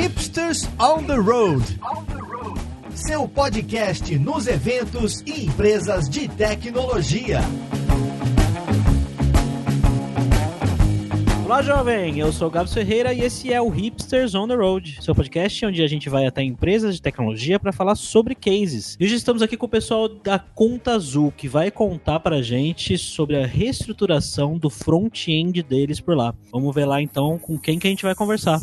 Hipsters on the Road. Seu podcast nos eventos e empresas de tecnologia. Olá, jovem! Eu sou o Gabs Ferreira e esse é o Hipsters on the Road, seu podcast onde a gente vai até empresas de tecnologia para falar sobre cases. E hoje estamos aqui com o pessoal da Conta Azul, que vai contar para a gente sobre a reestruturação do front-end deles por lá. Vamos ver lá então com quem que a gente vai conversar.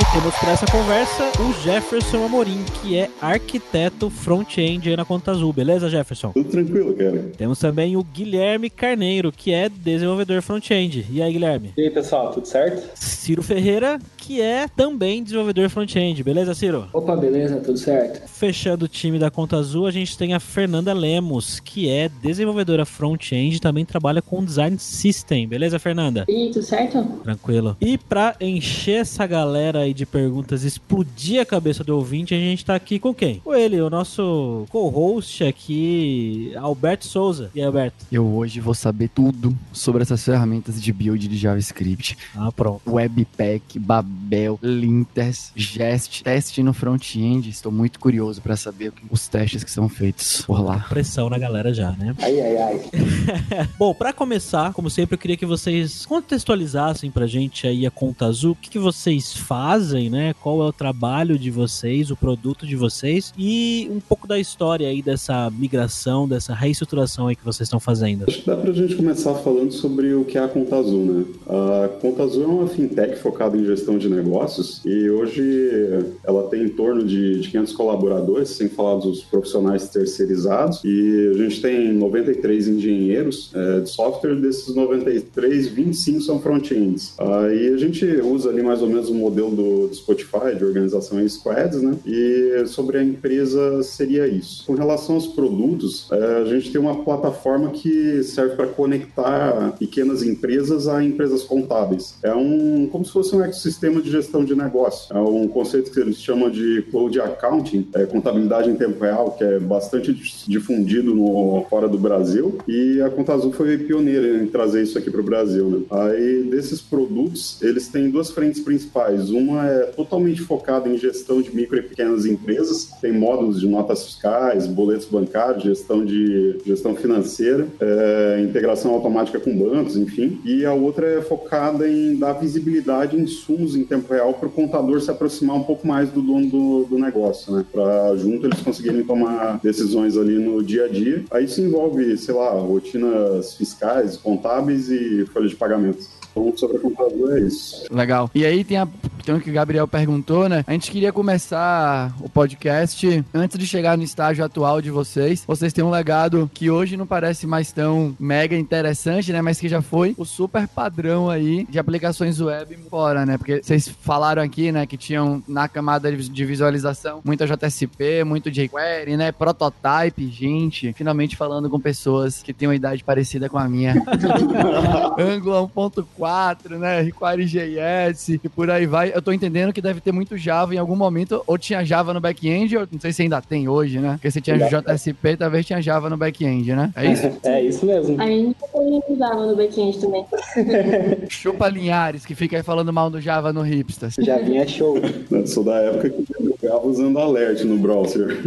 E temos para essa conversa o Jefferson Amorim, que é arquiteto front-end aí na Conta Azul, beleza, Jefferson? Tudo tranquilo, cara. Temos também o Guilherme Carneiro, que é desenvolvedor front-end. E aí, Guilherme? E aí, pessoal, tudo certo? Ciro Ferreira, que é também desenvolvedor front-end, beleza, Ciro? Opa, beleza, tudo certo. Fechando o time da Conta Azul, a gente tem a Fernanda Lemos, que é desenvolvedora front-end e também trabalha com design system, beleza, Fernanda? E tudo certo? Tranquilo. E pra encher essa galera aí de perguntas, explodir a cabeça do ouvinte, a gente tá aqui com quem? Com ele, o nosso co-host aqui, Alberto Souza. E aí, Alberto? Eu hoje vou saber tudo sobre essas ferramentas de build de JavaScript. Ah, pronto. Webpack, Babel, Linters, Jest, teste no front-end. Estou muito curioso para saber os testes que são feitos por lá. Pressão na galera já, né? Ai, ai, ai. Bom, pra começar, como sempre, eu queria que vocês contextualizassem pra gente aí a Conta Azul, o que, que vocês fazem, né? Qual é o trabalho de vocês, o produto de vocês e um pouco da história aí dessa migração, dessa reestruturação aí que vocês estão fazendo. Acho que dá pra gente começar falando sobre o que é a Conta Azul, né? A Conta Azul é uma fintech focada em gestão de negócios e hoje ela tem em torno de, de 500 colaboradores, sem falar dos profissionais terceirizados, e a gente tem 93 engenheiros é, de software, desses 93, 25 são front-ends. Aí a gente usa ali mais ou menos o modelo do, do Spotify, de organização em squads, né? E sobre a empresa seria isso. Com relação aos produtos, é, a gente tem uma plataforma que serve para conectar pequenas empresas a empresas contábeis. É um como se fosse um ecossistema de gestão de negócio. É um conceito que eles chamam de cloud accounting, é, contabilidade em tempo real, que é bastante difundido no, fora do Brasil. E a Conta Azul foi pioneira em trazer isso aqui para o Brasil. Né? Aí desses produtos, eles têm duas frentes principais. Uma é totalmente focada em gestão de micro e pequenas empresas, tem módulos de notas fiscais, boletos bancários, gestão de gestão financeira, é, integração automática com bancos, enfim. E a outra é focada em dar visibilidade em insumos em tempo real para o contador se aproximar um pouco mais do dono do, do negócio, né? Para junto eles conseguirem tomar decisões ali no dia a dia. Aí isso envolve, sei lá, rotinas fiscais, contábeis e folha de pagamentos. Então, sobre a computador é isso. Legal. E aí tem, a, tem o que o Gabriel perguntou, né? A gente queria começar o podcast antes de chegar no estágio atual de vocês. Vocês têm um legado que hoje não parece mais tão mega interessante, né? Mas que já foi o super padrão aí de aplicações web fora, né? Porque vocês falaram aqui, né, que tinham na camada de visualização muita JSP, muito jQuery, né? Prototype, gente. Finalmente falando com pessoas que têm uma idade parecida com a minha. Angular 1.4, né? Require.js e por aí vai. Eu tô entendendo que deve ter muito Java em algum momento, ou tinha Java no back-end, ou não sei se ainda tem hoje, né? Porque se tinha JSP, talvez tinha Java no back-end, né? É isso? É isso mesmo. A gente também usava no back-end também. Chupa Linhares, que fica aí falando mal do Java no Hipsters. Já vinha show. Eu sou da época que eu jogava usando alert no browser.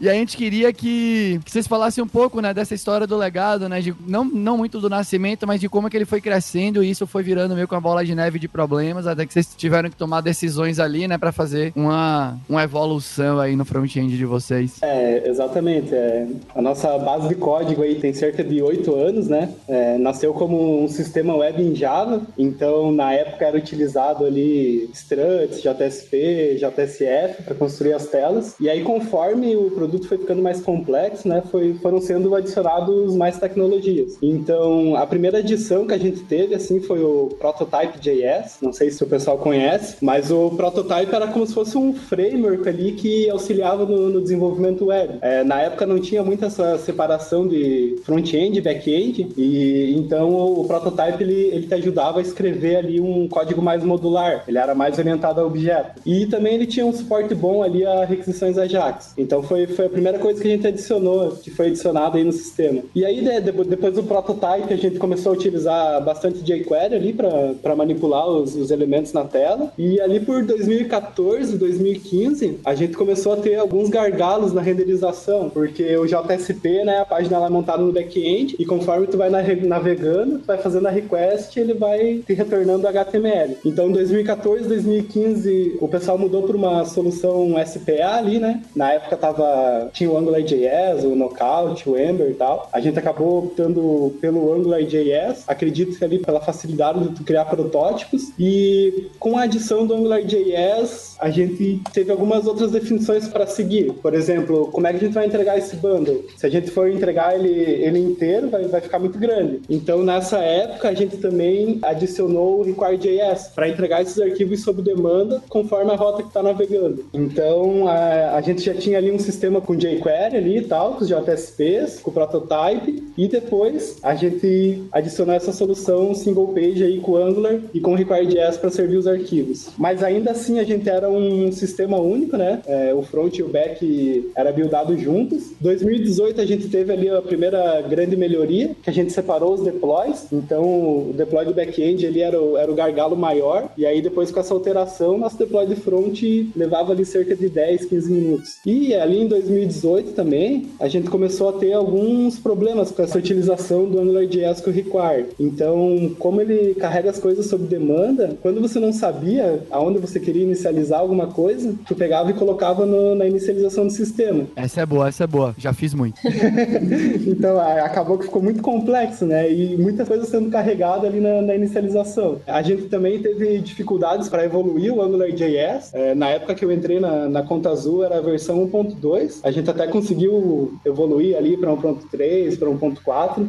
e a gente queria que, que vocês falassem um pouco, né, dessa história do legado, né, de não, não muito do nascimento, mas de como é que ele foi crescendo e isso foi virando meio com a bola de neve de problemas, até que vocês tiveram que tomar decisões ali, né, para fazer uma, uma evolução aí no front-end de vocês. É, exatamente. É, a nossa base de código aí tem cerca de oito anos, né? É, nasceu como um sistema web em Java, então na época era utilizado ali struts, JSP, JSF para construir as telas. E aí conforme o produto foi ficando mais complexo, né, foi, foram sendo adicionados mais tecnologias. Então a primeira adição que a gente teve assim foi o Prototype.js, não sei se o pessoal conhece, mas o Prototype era como se fosse um framework ali que auxiliava no, no desenvolvimento web. É, na época não tinha muita essa separação de front-end e back-end, e então o Prototype ele, ele te ajudava a escrever ali um código mais modular, ele era mais orientado a objeto. E também ele tinha um suporte bom ali a requisições Ajax. Então foi, foi a primeira coisa que a gente adicionou, que foi adicionado aí no sistema. E aí, de, depois do prototype, a gente começou a utilizar bastante jQuery ali para manipular os, os elementos na tela. E ali por 2014, 2015, a gente começou a ter alguns gargalos na renderização, porque o JSP, né, a página lá é montada no back-end, e conforme tu vai navegando, tu vai fazendo a request, ele vai te retornando HTML. Então, em 2014, 2015, o pessoal mudou para uma solução SPA ali, né? Na época tava, tinha o AngularJS, o Knockout, o Ember e tal. A gente acabou optando pelo AngularJS, acredito que ali pela facilidade de tu criar protótipos, e com a adição do AngularJS, a gente teve algumas outras definições para seguir. Por exemplo, como é que a gente vai entregar esse bundle? Se a gente for entregar ele, ele inteiro, vai, vai ficar muito grande. Então, nessa época, a gente também adicionou o Require.js para entregar esses arquivos sob demanda conforme a rota que está navegando. Então, a, a gente já tinha ali um sistema com jQuery ali e tal, com os JSPs, com o prototype, e depois a gente adicionou essa solução single page aí com Angular e com Require.js para servir os arquivos. Mas ainda assim, a gente era um sistema único, né? É, o front e o back era buildado juntos. 2018 a gente teve ali a primeira grande melhoria, que a gente separou os deploys. Então, o deploy do back-end ele era o, era o gargalo maior. E aí, depois com essa alteração, nosso deploy de front levava ali cerca de 10, 15 minutos. E ali em 2018 também, a gente começou a ter alguns problemas com essa utilização do AngularJS com o Require. Então, como ele carrega as coisas sob demanda, quando você não sabia aonde você queria inicializar alguma coisa, tu pegava e colocava no, na inicialização do sistema. Essa é boa, essa é boa. Já fiz muito. então, acabou que ficou muito complexo, né? E muita coisa sendo carregada ali na, na inicialização. A gente também teve dificuldades para evoluir o AngularJS. É, na época que eu entrei na, na Conta Azul, era a versão 1.2. A gente até conseguiu evoluir ali para 1.3, para 1.4.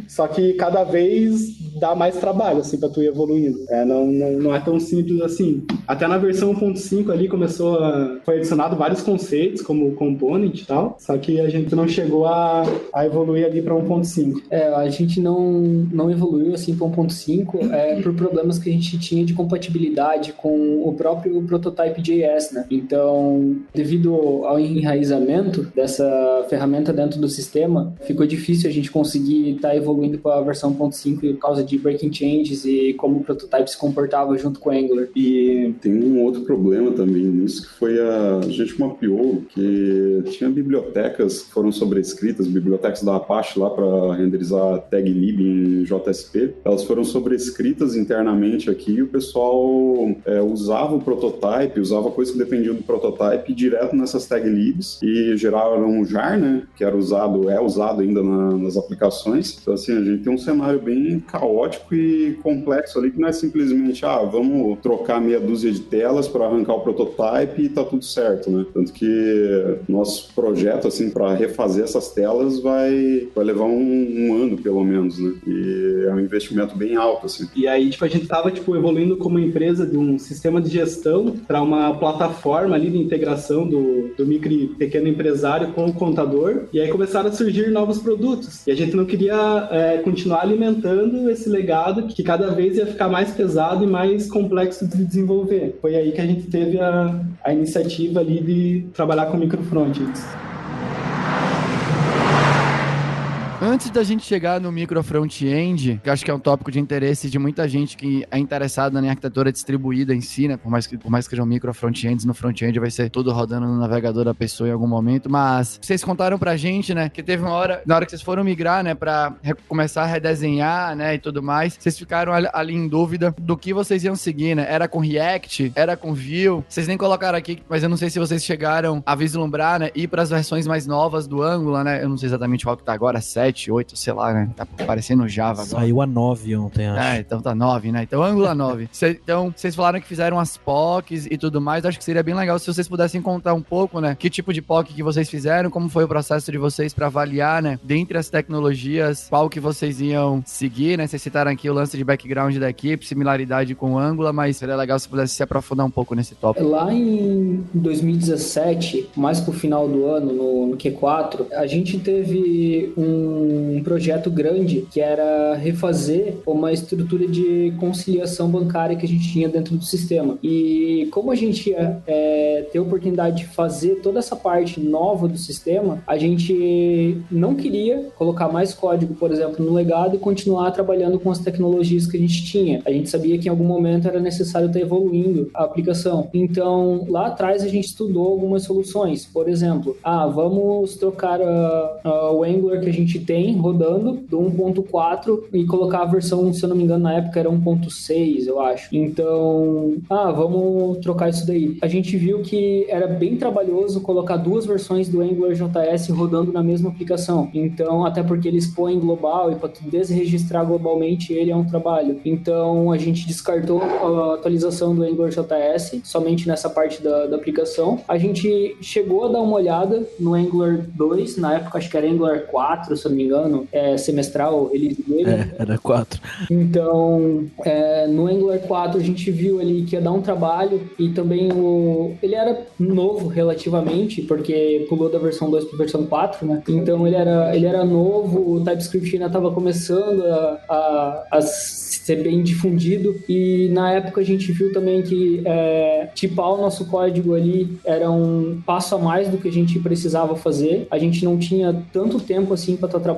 Só que cada vez dá mais trabalho, assim, para tu ir evoluindo. É, não, não, não é tão simples assim. Até na versão 1.5 ali começou a... Foi adicionado vários conceitos, como component e tal. Só que a gente não chegou a, a evoluir ali para 1.5. É, a gente não, não evoluiu assim para 1.5 é, por problemas que a gente tinha de compatibilidade com o próprio prototype JS, né? Então, devido ao enraizamento dessa ferramenta dentro do sistema, ficou difícil a gente conseguir estar tá evoluindo para a versão 1.5 por causa de breaking changes e como o prototype se comportava junto com o Angular. E tem um outro problema também nisso que foi a, a gente mapeou que tinha bibliotecas que foram sobrescritas, bibliotecas da Apache lá para renderizar tag lib em JSP, elas foram sobrescritas internamente aqui e o pessoal é, usava o prototype, usava coisas que dependiam do prototype direto nessas tag libs e geraram um jar, né, que era usado, é usado ainda na, nas aplicações. Então assim, a gente tem um cenário bem caótico e complexo ali que não é simplesmente, ah, vamos trocar meia dúzia de telas para arrancar o prototype e tá tudo certo, né? Tanto que nosso projeto, assim, para refazer essas telas vai, vai levar um, um, ano, pelo menos, né? E é um investimento bem alto, assim. E aí, tipo, a gente tava, tipo, evoluindo como empresa de um sistema de gestão para uma plataforma ali de integração do, do micro e pequeno empresário com o contador. E aí começaram a surgir novos produtos. E a gente não queria é, continuar alimentando esse legado que cada vez ia ficar mais pesado e mais complexo de desenvolver. Foi aí que a gente teve a, a iniciativa ali de trabalhar com microfrontends. Antes da gente chegar no micro front-end, que acho que é um tópico de interesse de muita gente que é interessada na arquitetura distribuída em si, né? Por mais que, por mais que sejam micro front-ends, no front-end vai ser tudo rodando no navegador da pessoa em algum momento. Mas vocês contaram pra gente, né? Que teve uma hora, na hora que vocês foram migrar, né? Pra começar a redesenhar, né? E tudo mais, vocês ficaram ali em dúvida do que vocês iam seguir, né? Era com React? Era com Vue? Vocês nem colocaram aqui, mas eu não sei se vocês chegaram a vislumbrar, né? Ir pras versões mais novas do Angular, né? Eu não sei exatamente qual que tá agora, 7 7, 8, sei lá, né? Tá parecendo Java agora. Saiu a 9 ontem, acho. É, então tá 9, né? Então Angular 9. Cê, então, vocês falaram que fizeram as POCs e tudo mais. Acho que seria bem legal se vocês pudessem contar um pouco, né? Que tipo de POC que vocês fizeram, como foi o processo de vocês para avaliar, né? Dentre as tecnologias, qual que vocês iam seguir, né? Vocês citaram aqui o lance de background da equipe, similaridade com o Angular, mas seria legal se pudesse se aprofundar um pouco nesse tópico. Lá em 2017, mais pro final do ano, no, no Q4, a gente teve um um projeto grande que era refazer uma estrutura de conciliação bancária que a gente tinha dentro do sistema. E como a gente ia é, ter a oportunidade de fazer toda essa parte nova do sistema, a gente não queria colocar mais código, por exemplo, no legado e continuar trabalhando com as tecnologias que a gente tinha. A gente sabia que em algum momento era necessário estar evoluindo a aplicação. Então, lá atrás a gente estudou algumas soluções. Por exemplo, ah, vamos trocar uh, uh, o Angular que a gente tem rodando do 1.4 e colocar a versão, se eu não me engano, na época era 1.6, eu acho. Então, ah, vamos trocar isso daí. A gente viu que era bem trabalhoso colocar duas versões do Angular JS rodando na mesma aplicação. Então, até porque ele expõe global e para desregistrar globalmente ele é um trabalho. Então, a gente descartou a atualização do Angular JS somente nessa parte da, da aplicação. A gente chegou a dar uma olhada no Angular 2, na época acho que era Angular 4, se eu não me engano, é, semestral, release dele. É, era 4. Então, é, no Angular 4 a gente viu ali que ia dar um trabalho e também o ele era novo relativamente, porque pulou da versão 2 para a versão 4, né? Então ele era, ele era novo, o TypeScript ainda estava começando a, a, a ser bem difundido e na época a gente viu também que é, tipar o nosso código ali era um passo a mais do que a gente precisava fazer. A gente não tinha tanto tempo assim para estar tá trabalhando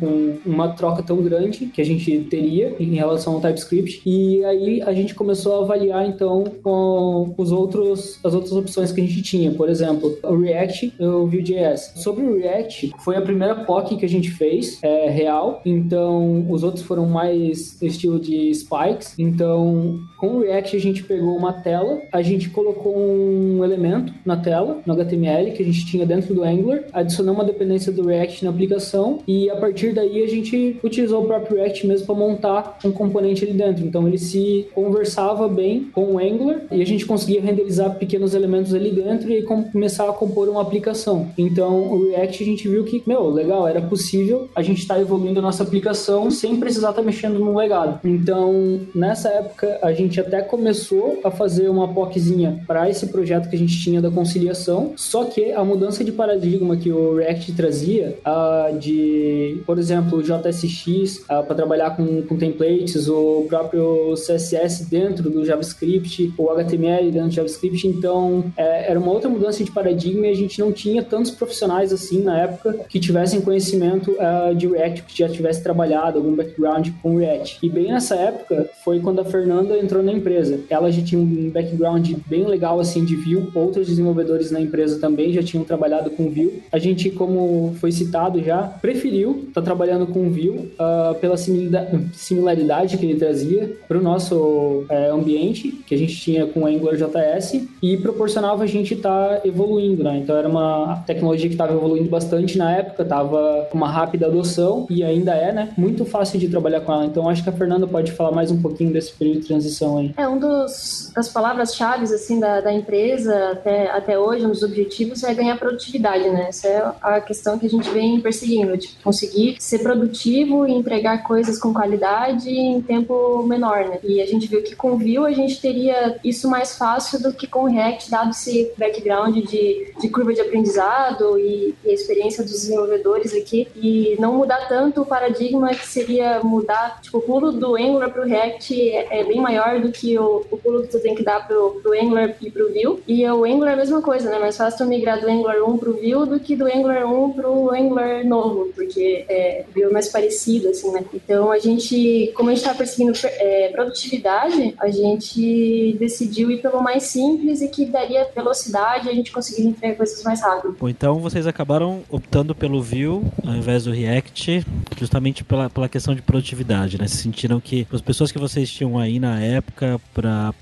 com uma troca tão grande que a gente teria em relação ao TypeScript. E aí a gente começou a avaliar então com os outros as outras opções que a gente tinha, por exemplo, o React e o Vue.js. Sobre o React, foi a primeira POC que a gente fez, é, real, então os outros foram mais estilo de spikes, então com o React a gente pegou uma tela, a gente colocou um elemento na tela, no HTML, que a gente tinha dentro do Angular, adicionou uma dependência do React na aplicação e a partir daí a gente utilizou o próprio React mesmo para montar um componente ali dentro. Então ele se conversava bem com o Angular e a gente conseguia renderizar pequenos elementos ali dentro e começar a compor uma aplicação. Então o React a gente viu que, meu, legal, era possível a gente estar tá evoluindo a nossa aplicação sem precisar estar tá mexendo no legado. Então nessa época a gente até começou a fazer uma POCzinha para esse projeto que a gente tinha da conciliação, só que a mudança de paradigma que o React trazia, uh, de, por exemplo, o JSX uh, para trabalhar com, com templates, o próprio CSS dentro do JavaScript, o HTML dentro do JavaScript, então é, era uma outra mudança de paradigma e a gente não tinha tantos profissionais assim na época que tivessem conhecimento uh, de React, que já tivesse trabalhado algum background com React. E bem nessa época foi quando a Fernanda entrou na empresa. Ela já tinha um background bem legal assim de Vue, outros desenvolvedores na empresa também já tinham trabalhado com Vue. A gente, como foi citado já, preferiu estar tá trabalhando com Vue uh, pela similaridade que ele trazia para o nosso uh, ambiente que a gente tinha com Angular JS e proporcionava a gente estar tá evoluindo, né? Então era uma tecnologia que estava evoluindo bastante na época, estava com uma rápida adoção e ainda é, né? Muito fácil de trabalhar com ela. Então acho que a Fernanda pode falar mais um pouquinho desse período de transição aí? É, um dos, das palavras-chave assim, da, da empresa até, até hoje, um dos objetivos é ganhar produtividade, né? Essa é a questão que a gente vem perseguindo, tipo, conseguir ser produtivo e entregar coisas com qualidade em tempo menor, né? E a gente viu que com Vue a gente teria isso mais fácil do que com React, dado esse background de, de curva de aprendizado e, e a experiência dos desenvolvedores aqui, e não mudar tanto o paradigma que seria mudar, tipo, o pulo do Angular para o React é, é bem maior do que o, o pulo que tu tem que dar pro, pro Angular e pro Vue. E o Angular é a mesma coisa, né? Mais fácil migrar do Angular 1 pro Vue do que do Angular 1 pro Angular novo, porque o Vue é mais parecido, assim, né? Então a gente, como a gente tá perseguindo é, produtividade, a gente decidiu ir pelo mais simples e que daria velocidade a gente conseguiria entregar coisas mais rápido. Bom, então vocês acabaram optando pelo Vue ao invés do React, justamente pela, pela questão de produtividade, né? Se sentiram que as pessoas que vocês tinham aí na época época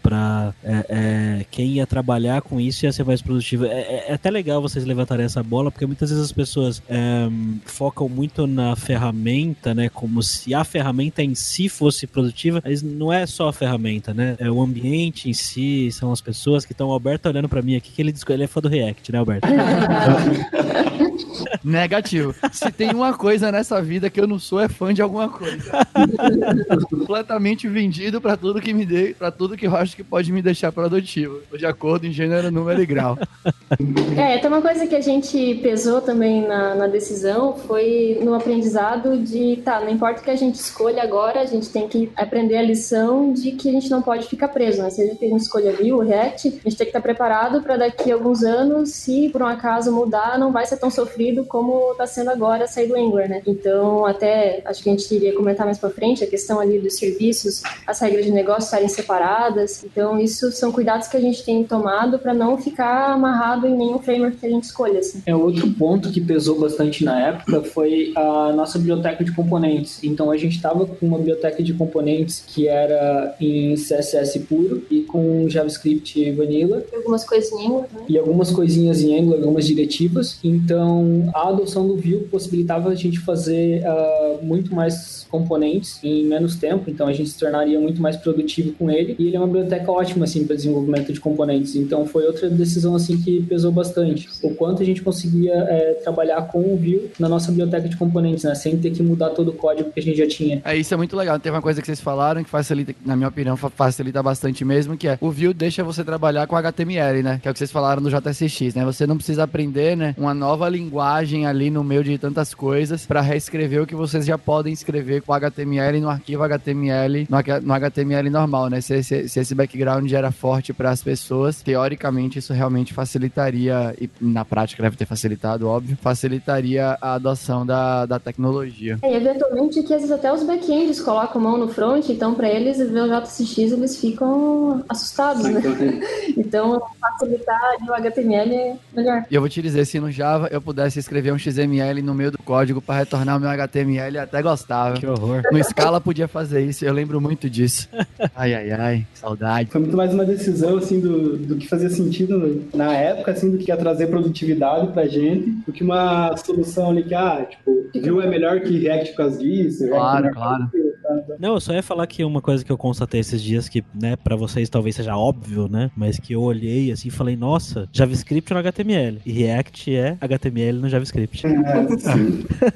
para é, é, quem ia trabalhar com isso ia ser mais produtivo. É, é, é, até legal vocês levantarem essa bola, porque muitas vezes as pessoas é, focam muito na ferramenta, né? Como se a ferramenta em si fosse produtiva, mas não é só a ferramenta, né? É o ambiente em si, são as pessoas que estão. O Alberto tá olhando para mim aqui, que ele, ele é fã do React, né, Alberto? Negativo. Se tem uma coisa nessa vida que eu não sou, é fã de alguma coisa. Completamente vendido pra tudo que me dê, para tudo que eu acho que pode me deixar produtivo. De acordo em gênero, número e grau. É, tem uma coisa que a gente pesou também na, na decisão foi no aprendizado de, tá, não importa o que a gente escolha agora, a gente tem que aprender a lição de que a gente não pode ficar preso, né? Seja que a gente escolha Vue, React, a gente tem que estar preparado para daqui a alguns anos, se por um acaso mudar, não vai ser tão sofrido como está sendo agora sair do Angular, né? Então, até acho que a gente iria comentar mais para frente a questão ali dos serviços, as regras de negócio estarem separadas. Então, isso são cuidados que a gente tem tomado para não ficar amarrado em nenhum framework que a gente escolha. Assim. É outro ponto que pesou bastante na época foi a nossa biblioteca de componentes. Então, a gente estava com uma biblioteca de componentes que era em CSS puro e com JavaScript vanilla. E algumas coisas em Angular, né? E algumas coisinhas em Angular, algumas diretivas. Então, a adoção do Vue possibilitava a gente fazer uh, muito mais componentes em menos tempo. Então, a gente se tornaria muito mais produtivo com ele. E ele é uma biblioteca ótima, assim, para desenvolvimento de componentes. Então, foi outra decisão, assim, que pesou bastante. O quanto a gente conseguia é, trabalhar com o Vue na nossa biblioteca de componentes, né? Sem ter que mudar todo o código que a gente já tinha. É, isso é muito legal. Teve uma coisa que vocês falaram que facilita, na minha opinião, facilita bastante mesmo, que é o Vue deixa você trabalhar com HTML, né? Que é o que vocês falaram no JSX, né? Você não precisa aprender, né? Uma nova linguagem ali no meio de tantas coisas para reescrever o que vocês já podem escrever com HTML no arquivo HTML, no, HTML normal, né? Se, se, se esse background era forte para as pessoas, teoricamente isso realmente facilitaria, e na prática deve ter facilitado, óbvio, facilitaria a adoção da, da tecnologia. É, e eventualmente que às vezes até os backends colocam mão no front, então para eles ver o JSX eles ficam assustados, né? então facilitar o HTML é melhor. E eu vou te dizer, se no Java eu pudesse escrever um XML no meio do código para retornar o meu HTML, eu até gostava. Que horror. No Scala podia fazer isso, eu lembro muito disso. Ai, ai, ai, saudade. Foi muito mais uma decisão, assim, do, do que fazia sentido na época, assim, do que ia trazer produtividade pra gente, do que uma solução ali que, ah, tipo, Vue é melhor que React por causa disso. React é Claro, claro. que tá, tá. Não, eu só ia falar que uma coisa que eu constatei esses dias que, né, pra vocês talvez seja óbvio, né, mas que eu olhei assim e falei, nossa, JavaScript no HTML e React é HTML no JavaScript.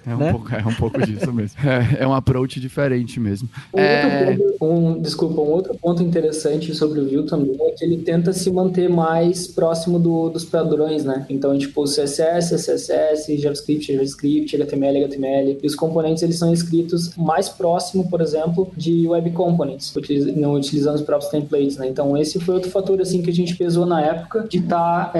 É um, Né? pouco, é um pouco disso mesmo. É, é um approach diferente mesmo. Um É, ponto, um, desculpa, um outro ponto interessante sobre o Vue também é que ele tenta se manter mais próximo do- dos padrões, né? Então, tipo, CSS, CSS, JavaScript, JavaScript, HTML, HTML. E os componentes, eles são escritos mais próximo, por exemplo, de Web Components, não utilizando os próprios templates, né? Então, esse foi outro fator, assim, que a gente pesou na época de estar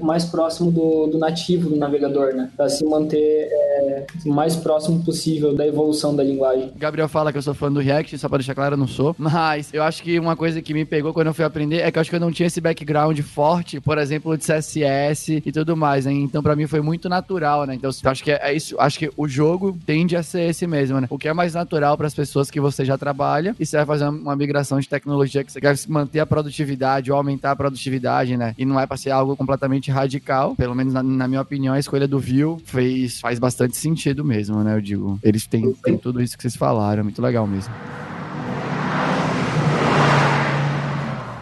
mais próximo do, do nativo do navegador, né? Para se manter é, mais próximo possível da evolução da linguagem. Gabriel fala que eu sou fã do React, só pra deixar claro, eu não sou. Mas eu acho que uma coisa que me pegou quando eu fui aprender é que eu acho que eu não tinha esse background forte, por exemplo, de CSS e tudo mais, né? Então pra mim foi muito natural, né? Então eu acho que é, isso, acho que o jogo tende a ser esse mesmo, né? O que é mais natural para as pessoas que você já trabalha e você vai fazer uma migração de tecnologia que você quer manter a produtividade ou aumentar a produtividade, né? E não é pra ser algo completamente radical, pelo menos na, na minha opinião, a escolha do Vue fez, faz bastante sentido mesmo, né? Eu digo, eles têm, têm tudo isso que vocês falaram, é muito legal mesmo.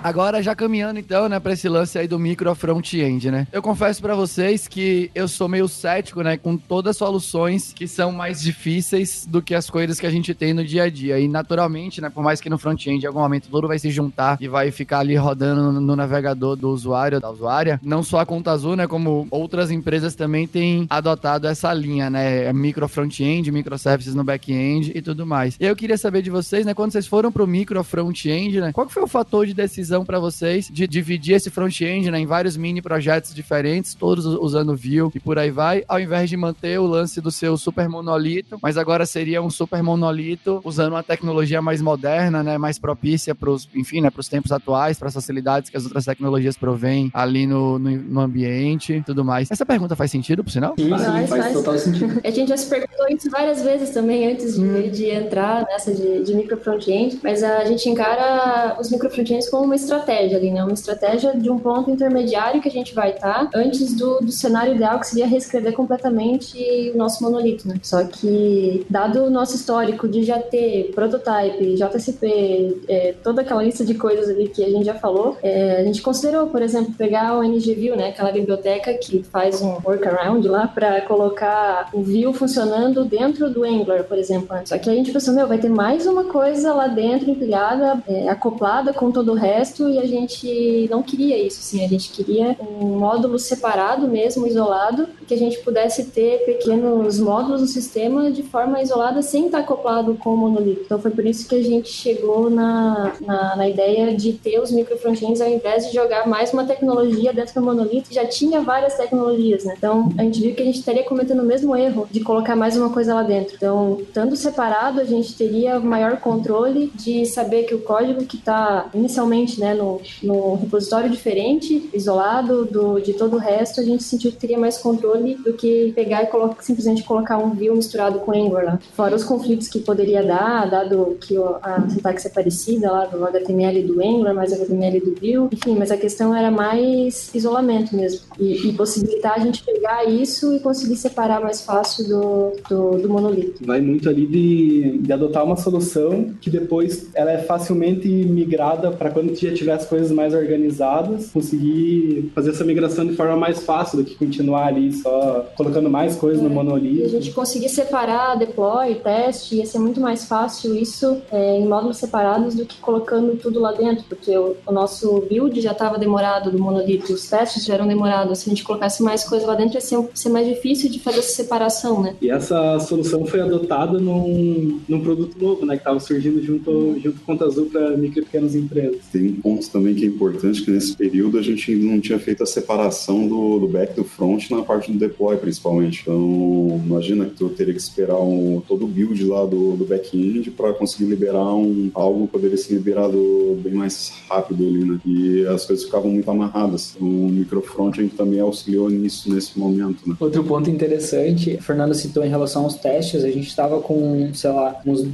Agora já caminhando então, né, pra esse lance aí do micro front-end, né? Eu confesso pra vocês que eu sou meio cético, né, com todas as soluções que são mais difíceis do que as coisas que a gente tem no dia a dia. E naturalmente, né, por mais que no front-end em algum momento tudo vai se juntar e vai ficar ali rodando no, navegador do usuário, da usuária, não só a Conta Azul, né, como outras empresas também têm adotado essa linha, né, micro front-end, microservices no back-end e tudo mais. E eu queria saber de vocês, né, quando vocês foram pro micro front-end, né, qual foi o fator de decisão para vocês de dividir esse front-end né, em vários mini projetos diferentes, todos usando Vue e por aí vai, ao invés de manter o lance do seu super monolito, mas agora seria um super monolito usando uma tecnologia mais moderna, né, mais propícia para os, enfim, né, para os tempos atuais, para as facilidades que as outras tecnologias provêm ali no, no, no ambiente e tudo mais. Essa pergunta faz sentido, por sinal? Sim, Faz, faz, faz. total sentido. A gente já se perguntou isso várias vezes também antes de, de entrar nessa de, de micro front-end, mas a gente encara os micro front-ends como uma estratégia ali, né? Uma estratégia de um ponto intermediário que a gente vai estar antes do, do cenário ideal que seria reescrever completamente o nosso monolito, né? Só que, dado o nosso histórico de já ter prototype, JCP, é, toda aquela lista de coisas ali que a gente já falou, é, a gente considerou, por exemplo, pegar o NGView, né? Aquela biblioteca que faz um workaround lá para colocar o view funcionando dentro do Angular, por exemplo. Né? Só que a gente pensou, meu, vai ter mais uma coisa lá dentro empilhada, é, acoplada com todo o resto e a gente não queria isso, assim. A gente queria um módulo separado mesmo, isolado, que a gente pudesse ter pequenos módulos no sistema de forma isolada sem estar acoplado com o monolito. Então foi por isso que a gente chegou na, na, na ideia de ter os micro frontends ao invés de jogar mais uma tecnologia dentro do monolito, já tinha várias tecnologias, né? Então a gente viu que a gente estaria cometendo o mesmo erro de colocar mais uma coisa lá dentro. Então, estando separado, a gente teria maior controle de saber que o código que está inicialmente né, no, no repositório diferente, isolado do, de todo o resto, a gente sentiu que teria mais controle do que pegar e colocar, simplesmente colocar um view misturado com Angular lá. Fora os conflitos que poderia dar, dado que a sintaxe é parecida lá do HTML do Angular, mais HTML do Vue, enfim, mas a questão era mais isolamento mesmo e, e possibilitar a gente pegar isso e conseguir separar mais fácil do, do, do monolito. Vai muito ali de, de adotar uma solução que depois ela é facilmente migrada para quando já tiver as coisas mais organizadas, conseguir fazer essa migração de forma mais fácil do que continuar ali só colocando mais coisas é, no monolito. E a gente conseguir separar deploy, teste, ia ser muito mais fácil isso é, em módulos separados do que colocando tudo lá dentro, porque o, o nosso build já estava demorado do monolito, os testes já eram demorados. Se a gente colocasse mais coisa lá dentro, ia ser, ser mais difícil de fazer essa separação, né? E essa solução foi adotada num, num produto novo, né? Que estava surgindo junto, junto com o Azul para micro e pequenas empresas. Um ponto também que é importante, que nesse período a gente não tinha feito a separação do, do back do front na parte do deploy, principalmente. Então, imagina que tu teria que esperar um, todo o build lá do, do back-end para conseguir liberar um, algo que poderia ser liberado bem mais rápido ali, né? E as coisas ficavam muito amarradas. O microfront a gente também auxiliou nisso nesse momento, né? Outro ponto interessante, o Fernando citou em relação aos testes, a gente estava com, sei lá, uns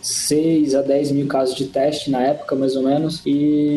6 a 10 mil casos de teste na época, mais ou menos, e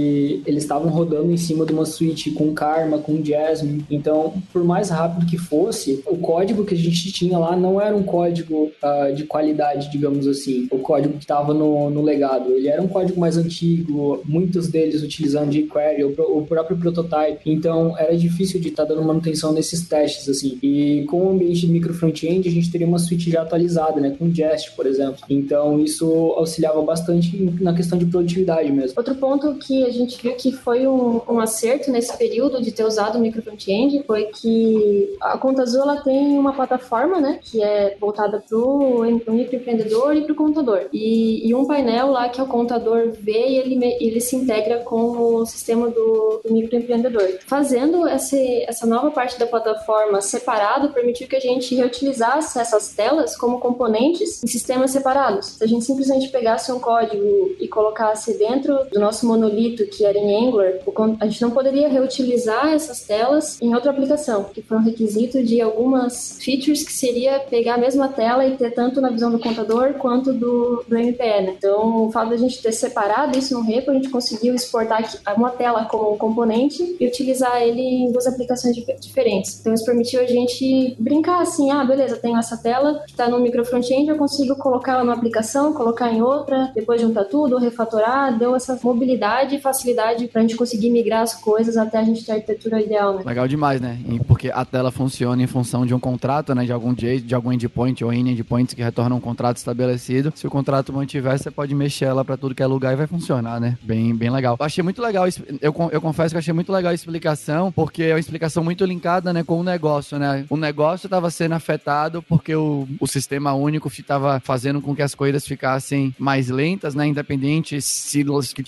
eles estavam rodando em cima de uma suíte com Karma, com Jasmine. Então, por mais rápido que fosse, o código que a gente tinha lá não era um código uh, de qualidade, digamos assim, o código que estava no, no legado. Ele era um código mais antigo, muitos deles utilizando jQuery, o, o próprio prototype. Então, era difícil de estar tá dando manutenção nesses testes, assim. E com o ambiente de micro front-end, a gente teria uma suite já atualizada, né, com Jest, por exemplo. Então, isso auxiliava bastante na questão de produtividade mesmo. Outro ponto que a gente viu que foi um, um acerto nesse período de ter usado o micro front-end foi que a Conta Azul ela tem uma plataforma, né, que é voltada para o microempreendedor e para o contador. E, e, um painel lá que o contador vê e ele, ele se integra com o sistema do, do microempreendedor. Fazendo essa, essa nova parte da plataforma separado permitiu que a gente reutilizasse essas telas como componentes em sistemas separados. Se a gente simplesmente pegasse um código e colocasse dentro do nosso monolito, que era em Angular, a gente não poderia reutilizar essas telas em outra aplicação, que foi um requisito de algumas features que seria pegar a mesma tela e ter tanto na visão do contador quanto do, do MPE. Né? Então, o fato da gente ter separado isso no repo, a gente conseguiu exportar uma tela como um componente e utilizar ele em duas aplicações diferentes. Então, isso permitiu a gente brincar assim, ah, beleza, tenho essa tela que está no micro front-end, eu consigo colocar ela numa aplicação, colocar em outra, depois juntar tudo, refatorar, deu essa mobilidade e facilidade para a gente conseguir migrar as coisas até a gente ter a arquitetura ideal, né? Legal demais, né? Porque a tela funciona em função de um contrato, né? De algum de algum endpoint ou N endpoints que retornam um contrato estabelecido. Se o contrato mantiver, você pode mexer ela para tudo que é lugar e vai funcionar, né? Bem, bem legal. Eu achei muito legal, eu, eu confesso que achei muito legal a explicação, porque é uma explicação muito linkada, né, com o negócio, né? O negócio estava sendo afetado porque o, o sistema único estava fazendo com que as coisas ficassem mais lentas, né? Independente se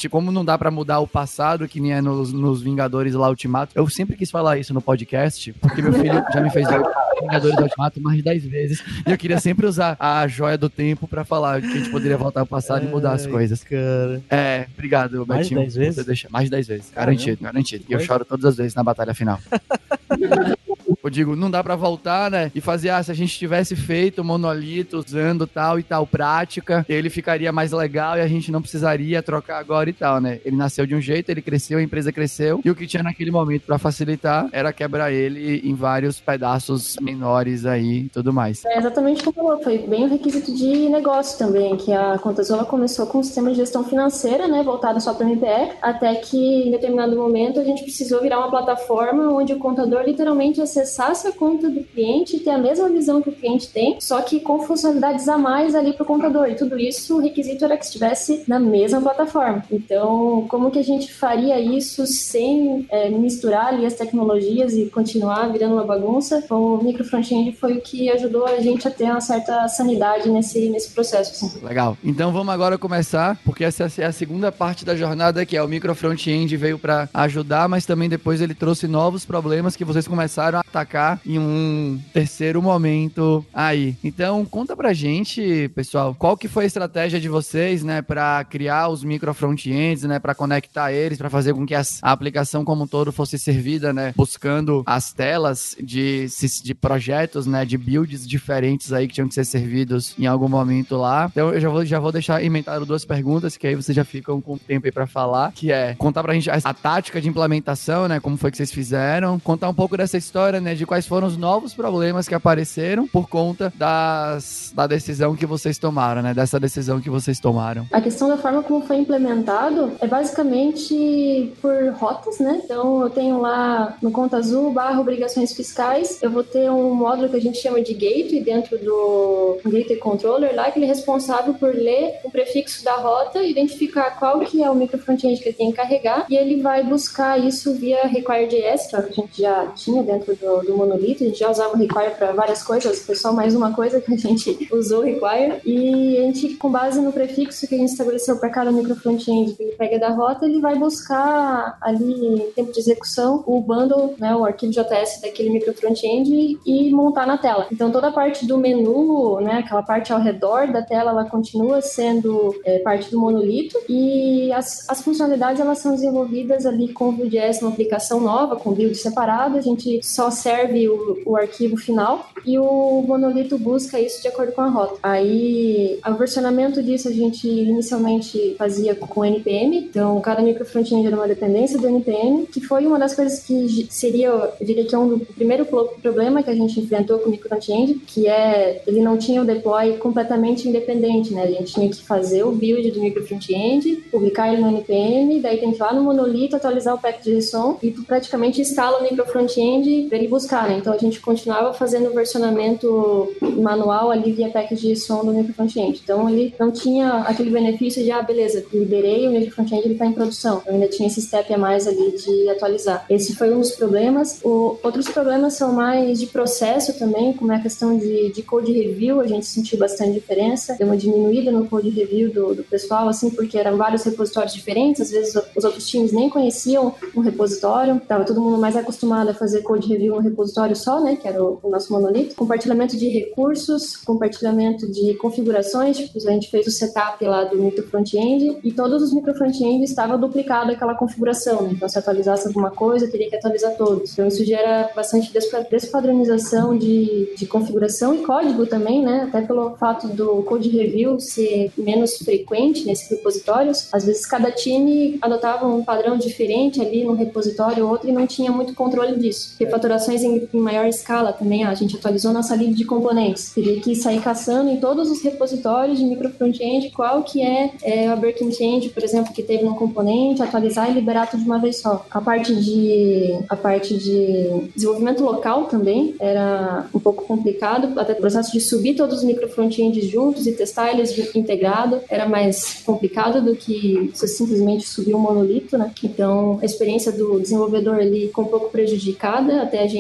como não dá para mudar o passado, que nem é nos, nos Vingadores lá Ultimato. Eu sempre quis falar isso no podcast, porque meu filho já me fez Vingadores Ultimato mais de 10 vezes. E eu queria sempre usar a joia do tempo para falar que a gente poderia voltar ao passado Ai, e mudar as coisas. Cara. É, obrigado, mais Betinho. Mais de 10 vezes? Deixa, mais de 10 vezes. Garantido, garantido. E eu choro todas as vezes na batalha final. eu digo, não dá para voltar, né? E fazer, ah, se a gente tivesse feito monolito usando tal e tal prática, ele ficaria mais legal e a gente não precisaria trocar agora e tal, né? Ele nasceu de um jeito, ele cresceu, a empresa cresceu e o que tinha naquele momento para facilitar era quebrar ele em vários pedaços menores aí e tudo mais. É exatamente como falou, foi bem o requisito de negócio também, que a Contazola começou com um sistema de gestão financeira, né, voltado só para o MPE, até que em determinado momento a gente precisou virar uma plataforma onde o contador literalmente acessasse a conta do cliente e ter a mesma visão que o cliente tem, só que com funcionalidades a mais ali para o contador. E tudo isso, o requisito era que estivesse na mesma plataforma. Então, como que a gente faria isso sem é, misturar ali as tecnologias e continuar virando uma bagunça? O micro front-end foi o que ajudou a gente a ter uma certa sanidade nesse, nesse processo. Assim. Legal. Então vamos agora começar, porque essa é a segunda parte da jornada que é o micro front-end veio para ajudar, mas também depois ele trouxe novos problemas que vocês começaram a atacar em um terceiro momento aí. Então conta pra gente, pessoal, qual que foi a estratégia de vocês, né, para criar os micro front-ends, né, para conectar eles, para fazer com que a aplicação como um todo fosse servida, né, buscando as telas de, de projetos, né, de builds diferentes aí que tinham que ser servidos em algum momento lá. Então eu já vou, já vou deixar inventado duas perguntas que aí vocês já ficam com tempo aí para falar, que é contar pra gente a, a, tática de implementação, né, como foi que vocês fizeram, contar um pouco dessa história, né, de quais foram os novos problemas que apareceram por conta das, da decisão que vocês tomaram, né, dessa decisão que vocês tomaram. A questão da forma como foi implementado é basicamente por rotas, né? Então eu tenho lá no Conta Azul barra obrigações fiscais, eu vou ter um módulo que a gente chama de gateway dentro do gateway controller lá que ele é responsável por ler o prefixo da rota, identificar qual que é o micro front-end que ele tem que carregar e ele vai buscar isso via Require.js, é que a gente já tinha dentro do, do monolito, a gente já usava o Require para várias coisas, foi só mais uma coisa que a gente usou o Require. E a gente com base no prefixo que a gente estabeleceu para cada micro front-end que ele pega da rota, ele vai buscar ali em tempo de execução o bundle, né, o arquivo JS daquele micro front-end e montar na tela. Então toda a parte do menu, né, aquela parte ao redor da tela, ela continua sendo é, parte do monolito. E as, as funcionalidades elas são desenvolvidas ali com o Vue.js uma aplicação nova, com build separado, a gente só serve o, o arquivo final e o monolito busca isso de acordo com a rota. Aí, o versionamento disso a gente inicialmente fazia com NPM, então cada micro front-end era uma dependência do NPM, que foi uma das coisas que seria, eu diria que é um do primeiro problema que a gente enfrentou com o micro front-end, que é ele não tinha o deploy completamente independente, né? A gente tinha que fazer o build do micro front-end, publicar ele no NPM, daí tem que ir lá no monolito, atualizar o pack JSON e tu praticamente instala o micro front-end buscar, né? Então a gente continuava fazendo o versionamento manual ali via pack de JSON do micro front-end. Então ele não tinha aquele benefício de, ah, beleza, liberei o micro front-end, ele está em produção. Então ainda tinha esse step a mais ali de atualizar. Esse foi um dos problemas. O, outros problemas são mais de processo também, como é a questão de, de code review, a gente sentiu bastante diferença. Deu uma diminuída no code review do, do pessoal, assim, porque eram vários repositórios diferentes, às vezes os outros times nem conheciam um repositório, tava todo mundo mais acostumado a fazer code review no repositório só, né, que era o, o nosso monolito. Compartilhamento de recursos, compartilhamento de configurações, tipo, a gente fez o setup lá do micro front-end e todos os micro front-end estavam duplicados aquela configuração, né? então se atualizasse alguma coisa, teria que atualizar todos. Então isso gera bastante despadronização de, de configuração e código também, né, até pelo fato do code review ser menos frequente nesses repositórios, às vezes cada time adotava um padrão diferente ali no repositório ou outro e não tinha muito controle disso. Em, em maior escala também, a gente atualizou nossa lib de componentes. Teria que sair caçando em todos os repositórios de micro front-end qual que é, é a breaking change, por exemplo, que teve no componente, atualizar e liberar tudo de uma vez só. A parte de a parte de desenvolvimento local também era um pouco complicado, até o processo de subir todos os micro front-ends juntos e testar eles integrado era mais complicado do que você simplesmente subir um monolito, né? Então, a experiência do desenvolvedor ali ficou um pouco prejudicada até a gente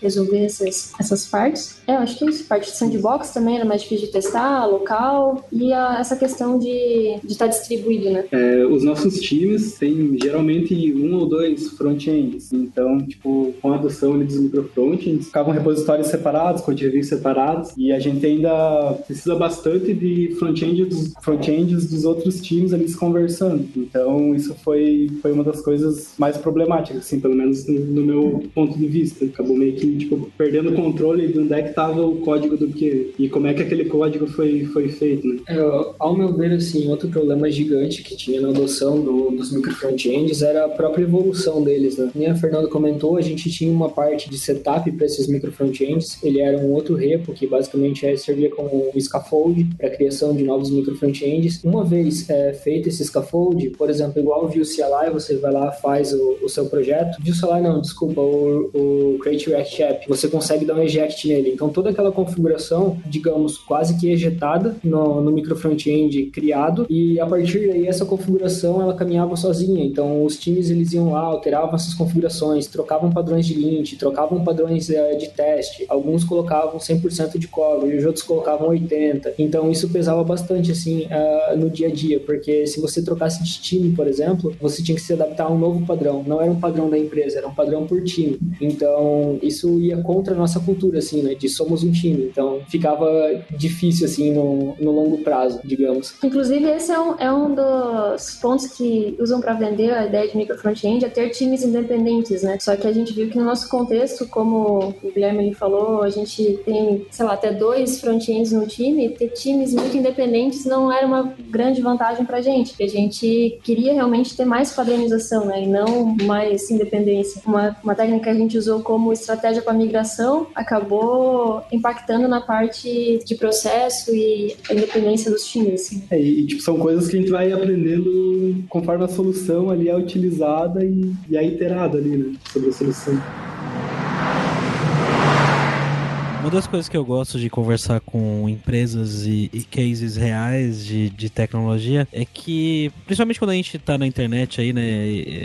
resolver essas, essas partes. É, acho que é isso. Parte de sandbox também era mais difícil de testar, local, e a, essa questão de estar tá distribuído, né? É, os nossos times têm geralmente um ou dois front-ends. Então, tipo, com a adoção dos microfrontends, ficavam repositórios separados, code review separados, e a gente ainda precisa bastante de front-ends front dos outros times ali se conversando. Então, isso foi, foi uma das coisas mais problemáticas, assim, pelo menos no, no meu ponto de vista. Acabou meio que, tipo, perdendo o controle de onde é que tava o código do que e como é que aquele código foi, foi feito, né? É, ao meu ver, assim, outro problema gigante que tinha na adoção do, dos micro frontends era a própria evolução deles, né? Nem a Fernanda comentou, a gente tinha uma parte de setup para esses micro frontends, ele era um outro repo que basicamente é, servia como um scaffold para criação de novos micro frontends. Uma vez é, feito esse scaffold, por exemplo, igual o Vue CLI, você vai lá, faz o, o seu projeto. Vue CLI não, desculpa, o, o Create React App, você consegue dar um eject nele. Então toda aquela configuração, digamos, quase que ejetada no, no micro front-end criado e a partir daí essa configuração ela caminhava sozinha. Então os times eles iam lá, alteravam essas configurações, trocavam padrões de lint, trocavam padrões é, de teste. Alguns colocavam 100% de código e os outros colocavam 80. Então isso pesava bastante assim uh, no dia a dia, porque se você trocasse de time, por exemplo, você tinha que se adaptar a um novo padrão. Não era um padrão da empresa, era um padrão por time. Então isso ia contra a nossa cultura assim, né, de somos um time. Então ficava difícil assim no, no longo prazo, digamos. Inclusive esse é um, é um dos pontos que usam para vender a ideia de micro front-end, é ter times independentes, né? Só que a gente viu que no nosso contexto, como o Guilherme falou, a gente tem, sei lá, até dois front-ends no time, ter times muito independentes não era uma grande vantagem pra gente, porque a gente queria realmente ter mais padronização, né? E não mais independência. Uma, uma técnica que a gente usou como estratégia para migração acabou impactando na parte de processo e independência dos times. É, e tipo, são coisas que a gente vai aprendendo conforme a solução ali é utilizada e, e é iterada ali, né? Sobre a solução. Uma das coisas que eu gosto de conversar com empresas e, e cases reais de, de, tecnologia é que, principalmente quando a gente tá na internet aí, né,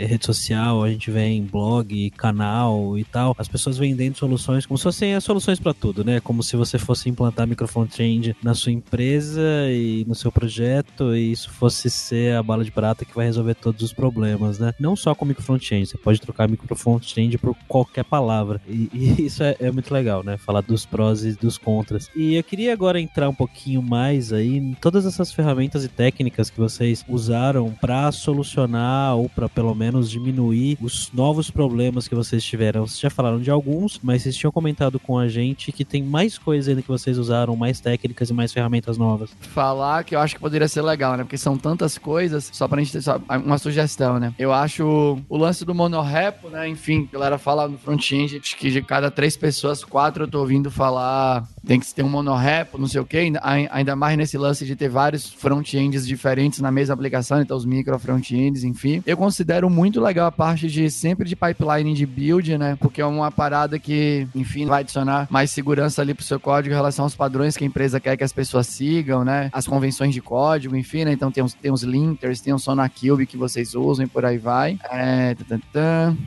rede social, a gente vê em blog, canal e tal, as pessoas vendendo soluções como se fossem as soluções para tudo, né? Como se você fosse implantar microfone trend na sua empresa e no seu projeto e isso fosse ser a bala de prata que vai resolver todos os problemas, né? Não só com microfone change, você pode trocar microfone change por qualquer palavra. E, e isso é, é muito legal, né? Falar dos prós e dos contras. E eu queria agora entrar um pouquinho mais aí em todas essas ferramentas e técnicas que vocês usaram para solucionar ou para pelo menos diminuir os novos problemas que vocês tiveram. Vocês já falaram de alguns, mas vocês tinham comentado com a gente que tem mais coisas ainda que vocês usaram, mais técnicas e mais ferramentas novas. Falar que eu acho que poderia ser legal, né? Porque são tantas coisas, só pra gente ter só uma sugestão, né? Eu acho o lance do monorepo, né? Enfim, a galera fala no front-end, que de cada três pessoas, quatro eu tô ouvindo falar tem que ter um monorepo, não sei o que, ainda mais nesse lance de ter vários front-ends diferentes na mesma aplicação, então os micro front-ends, enfim. Eu considero muito legal a parte de sempre de pipeline de build, né? Porque é uma parada que, enfim, vai adicionar mais segurança ali pro seu código em relação aos padrões que a empresa quer que as pessoas sigam, né? As convenções de código, enfim, né? Então tem os, tem os linkers, tem o SonarQube que vocês usam e por aí vai. É,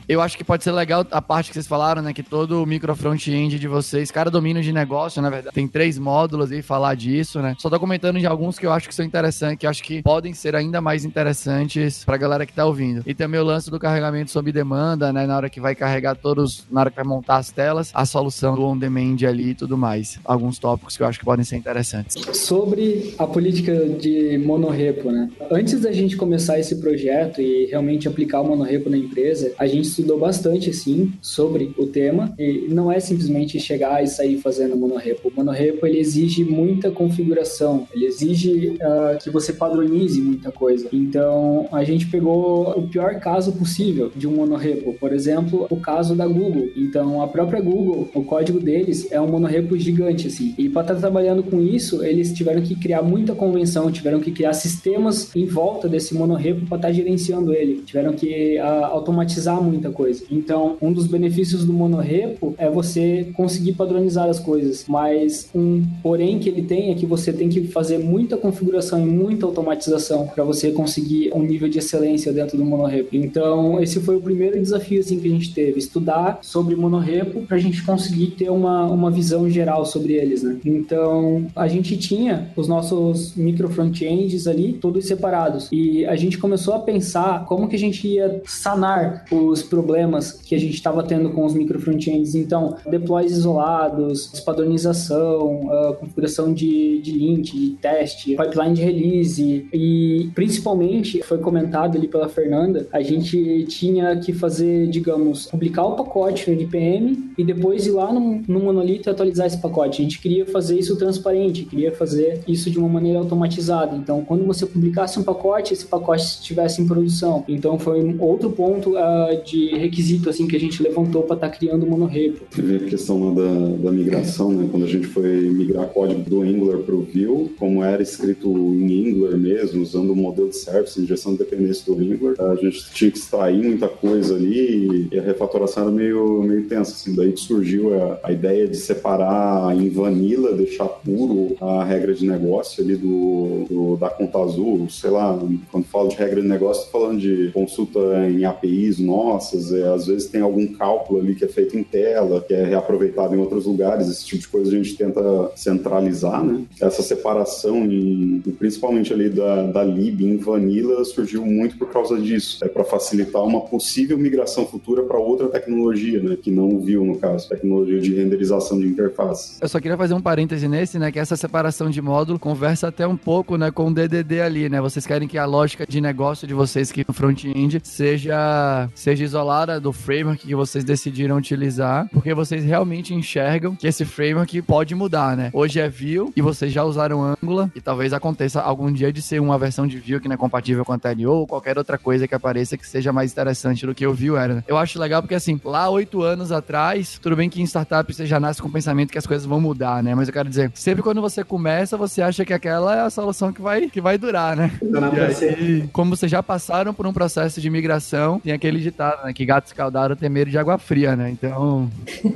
Eu acho que pode ser legal a parte que vocês falaram, né? Que todo o micro front-end de vocês, cada domínio de negócio, na verdade, tem três módulos aí falar disso, né? Só tô comentando de alguns que eu acho que são interessantes, que eu acho que podem ser ainda mais interessantes pra galera que tá ouvindo. E também o lance do carregamento sob demanda, né? Na hora que vai carregar todos, na hora que vai montar as telas, a solução do on-demand ali e tudo mais. Alguns tópicos que eu acho que podem ser interessantes. Sobre a política de monorepo, né? Antes da gente começar esse projeto e realmente aplicar o monorepo na empresa, a gente estudou bastante, assim, sobre o tema e não é simplesmente chegar e sair fazendo monorepo. O monorepo ele exige muita configuração, ele exige uh, que você padronize muita coisa. Então a gente pegou o pior caso possível de um monorepo, por exemplo, o caso da Google. Então a própria Google, o código deles é um monorepo gigante assim. E para estar tá trabalhando com isso, eles tiveram que criar muita convenção, tiveram que criar sistemas em volta desse monorepo para estar tá gerenciando ele, tiveram que uh, automatizar muita coisa. Então um dos benefícios do monorepo é você conseguir padronizar as coisas, mas um porém que ele tem é que você tem que fazer muita configuração e muita automatização para você conseguir um nível de excelência dentro do monorepo. Então, esse foi o primeiro desafio assim que a gente teve, estudar sobre monorepo para a gente conseguir ter uma, uma visão geral sobre eles, né? Então, a gente tinha os nossos micro front-ends ali todos separados e a gente começou a pensar como que a gente ia sanar os problemas que a gente estava tendo com os micro front-ends. Então, deploys isolados, padronização uh, configuração de, de de teste, pipeline de release e principalmente foi comentado ali pela Fernanda, a gente tinha que fazer, digamos, publicar o pacote no NPM e depois ir lá no, no monolito e atualizar esse pacote. A gente queria fazer isso transparente, queria fazer isso de uma maneira automatizada. Então, quando você publicasse um pacote, esse pacote estivesse em produção. Então, foi outro ponto uh, de requisito assim que a gente levantou para estar tá criando o monorepo. Teve a questão da, da migração, né? Quando a gente foi migrar código do Angular para o Vue, como era escrito em Angular mesmo, usando o modelo de service, injeção de dependência do Angular, a gente tinha que extrair muita coisa ali e a refatoração era meio, meio tensa. Assim. Daí surgiu a, a ideia de separar em vanilla, deixar puro a regra de negócio ali do, do da conta azul. Sei lá, quando falo de regra de negócio, estou falando de consulta em APIs nossas, é, às vezes tem algum cálculo ali que é feito em tela, que é reaproveitado em outros lugares, esse tipo de coisa a gente tenta centralizar, né? Essa separação, em, principalmente ali da, da lib em vanilla, surgiu muito por causa disso. É para facilitar uma possível migração futura para outra tecnologia, né? Que não viu, no caso, tecnologia de renderização de interface. Eu só queria fazer um parêntese nesse, né? Que essa separação de módulo conversa até um pouco, né? Com o DDD ali, né? Vocês querem que a lógica de negócio de vocês que no front-end seja, seja isolada do framework que vocês decidiram utilizar, porque vocês realmente enxergam que esse framework pode mudar, né? Hoje é Vue e vocês já usaram Angular e talvez aconteça algum dia de ser uma versão de Vue que não é compatível com a anterior ou qualquer outra coisa que apareça que seja mais interessante do que o Vue era. Né? Eu acho legal porque assim, lá oito anos atrás, tudo bem que em startup você já nasce com o pensamento que as coisas vão mudar, né? Mas eu quero dizer, sempre quando você começa, você acha que aquela é a solução que vai, que vai durar, né? E aí, como vocês já passaram por um processo de migração, tem aquele ditado, né? Que gato escaldado tem medo de água fria, né? Então,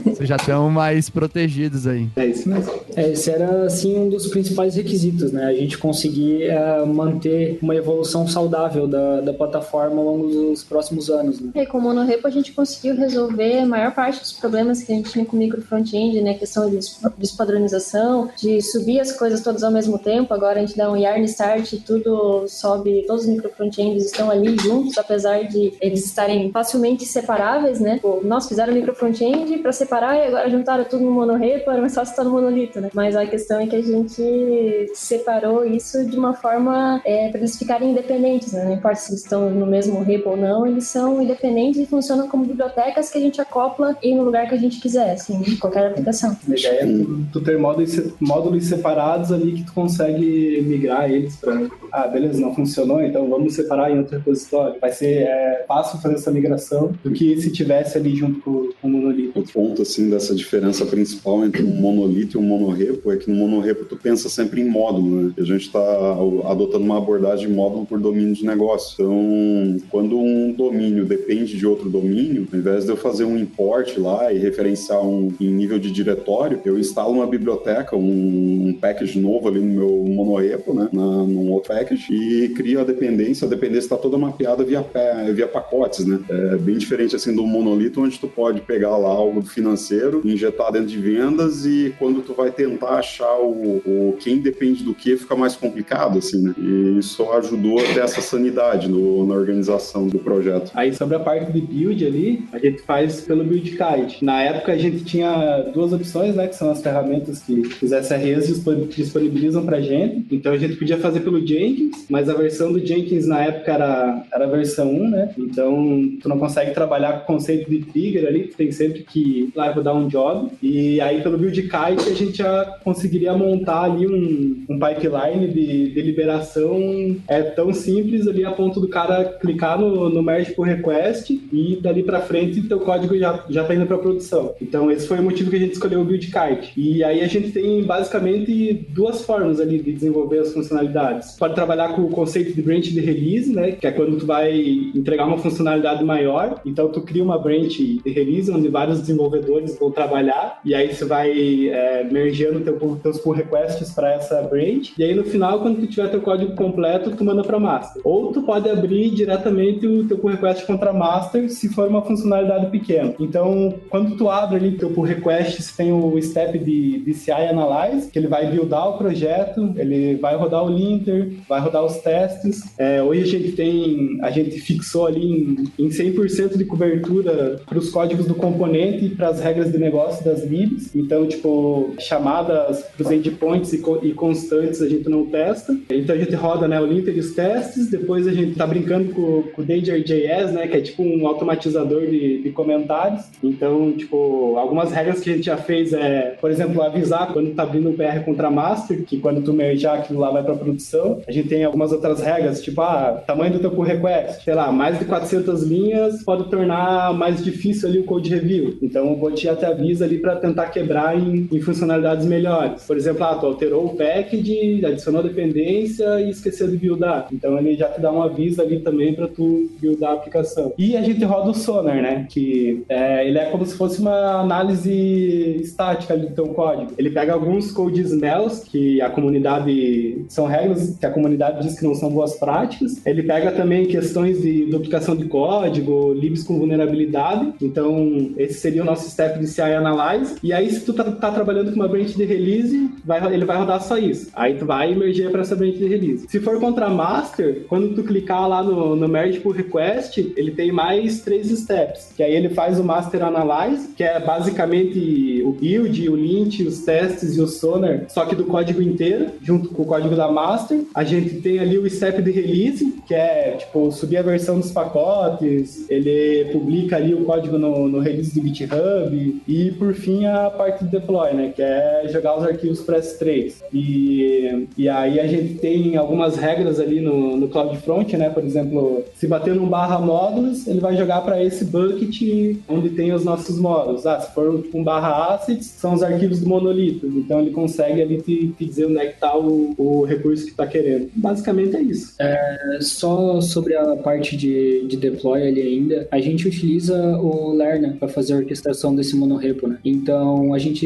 vocês já estão mais protegidos aí. É isso mesmo. É, esse era, assim, um dos principais requisitos, né? A gente conseguir é, manter uma evolução saudável da, da plataforma ao longo dos próximos anos, né? E com o Monorepo a gente conseguiu resolver a maior parte dos problemas que a gente tinha com o micro front-end, né? A questão de despadronização, de subir as coisas todas ao mesmo tempo. Agora a gente dá um yarn start e tudo sobe, todos os micro front-ends estão ali juntos, apesar de eles estarem facilmente separáveis, né? Pô, nós fizeram o micro front-end para separar e agora juntaram tudo no monorepo, era mais fácil estar no monolito, né? Mas a questão é que a gente separou isso de uma forma é, para eles ficarem independentes, né? Não importa se eles estão no mesmo repo ou não, eles são independentes e funcionam como bibliotecas que a gente acopla e no lugar que a gente quiser, assim, qualquer aplicação. A ideia é tu, tu ter módulos, módulos separados ali que tu consegue migrar eles para ah, beleza, não funcionou, então vamos separar em outro repositório. Vai ser é, fácil fazer essa migração do que se tivesse ali junto com, com o monolito. O ponto, assim, dessa diferença principal entre um monolito e um monorepo é que no monorepo tu pensa sempre em módulo, né? E a gente está adotando uma abordagem módulo por domínio de negócio. Então, quando um domínio depende de outro domínio, ao invés de eu fazer um import lá e referenciar um em nível de diretório, eu instalo uma biblioteca, um, um package novo ali no meu monorepo, né? Na, num outro package e cria a dependência. A dependência está toda mapeada via, via pacotes, né? É bem diferente assim do monolito, onde tu pode pegar lá algo financeiro, injetar dentro de vendas e quando tu vai tentar achar o, o quem depende do que, fica mais complicado, assim, né? E isso ajudou a ter essa sanidade no, na organização do projeto. Aí sobre a parte de build ali, a gente faz pelo build kite. Na época a gente tinha duas opções, né? Que são as ferramentas que os SREs disponibilizam pra gente. Então a gente podia fazer pelo Jenkins mas a versão do Jenkins na época era, era a versão 1, né? Então, tu não consegue trabalhar com o conceito de trigger ali, tu tem sempre que lá dar um job. E aí, pelo build kite, a gente já conseguiria montar ali um, um pipeline de, de liberação é tão simples ali a ponto do cara clicar no, no merge pull request e dali para frente teu código já, já tá indo para produção. Então, esse foi o motivo que a gente escolheu o build kite. E aí a gente tem basicamente duas formas ali de desenvolver as funcionalidades. Pode trabalhar com o conceito de branch de release, né? Que é quando tu vai entregar uma funcionalidade maior. Então tu cria uma branch de release onde vários desenvolvedores vão trabalhar e aí você vai é, mergeando teu, teus pull requests para essa branch. E aí no final, quando tu tiver teu código completo, tu manda para master. Ou tu pode abrir diretamente o teu pull request contra master se for uma funcionalidade pequena. Então, quando tu abre ali teu pull request, você tem o step de, de CI Analyze, que ele vai buildar o projeto, ele vai rodar o linter, vai rodar os testes. É, hoje a gente tem, a gente fixou ali em, em 100% de cobertura para os códigos do componente e para as regras de negócio das libs. Então, tipo, chamadas para os endpoints e, e, constantes a gente não testa. Então a gente roda né, o linter e os testes, depois a gente tá brincando com, com o Danger.js, né, que é tipo um automatizador de, de comentários. Então, tipo, algumas regras que a gente já fez é, por exemplo, avisar quando tá abrindo o PR contra master, que quando tu mergear aquilo lá vai para produção. A gente tem algumas outras regras, tipo, ah, tamanho do teu pull request, sei lá, mais de 400 linhas pode tornar mais difícil ali o code review. Então o bot já te avisa ali para tentar quebrar em, em, funcionalidades melhores. Por exemplo, ah, tu alterou o package, adicionou dependência e esqueceu de buildar. Então ele já te dá um aviso ali também para tu buildar a aplicação. E a gente roda o Sonar, né? Que é, ele é como se fosse uma análise estática do teu código. Ele pega alguns code smells que a comunidade são regras que a comunidade diz que não são boas práticas. Ele pega também questões de duplicação de código, libs com vulnerabilidade. Então, esse seria o nosso step de CI Analyze. E aí, se tu tá, tá trabalhando com uma branch de release, vai, ele vai rodar só isso. Aí tu vai emergir para essa branch de release. Se for contra master, quando tu clicar lá no, no merge por request, ele tem mais três steps. Que aí ele faz o master analyze, que é basicamente o build, o lint, os testes e o sonar, só que do código inteiro, junto com o código da master. A gente tem ali o step de release, que é tipo subir a versão dos pacotes, ele publica ali o código no, no release do GitHub e por fim a parte de deploy, né, que é jogar os arquivos para S3. E, e aí a gente tem algumas regras ali no, no CloudFront, né, por exemplo, se bater num barra módulos, ele vai jogar para esse bucket onde tem os nossos módulos. Ah, se for um barra assets, são os arquivos do monolito. Então ele consegue ali te, te dizer onde é que está o, o recurso que está querendo. Basicamente é isso. É, só sobre a parte de, de deploy ali ainda, a gente utiliza o Lerna para fazer a orquestração desse monorepo, né? Então a gente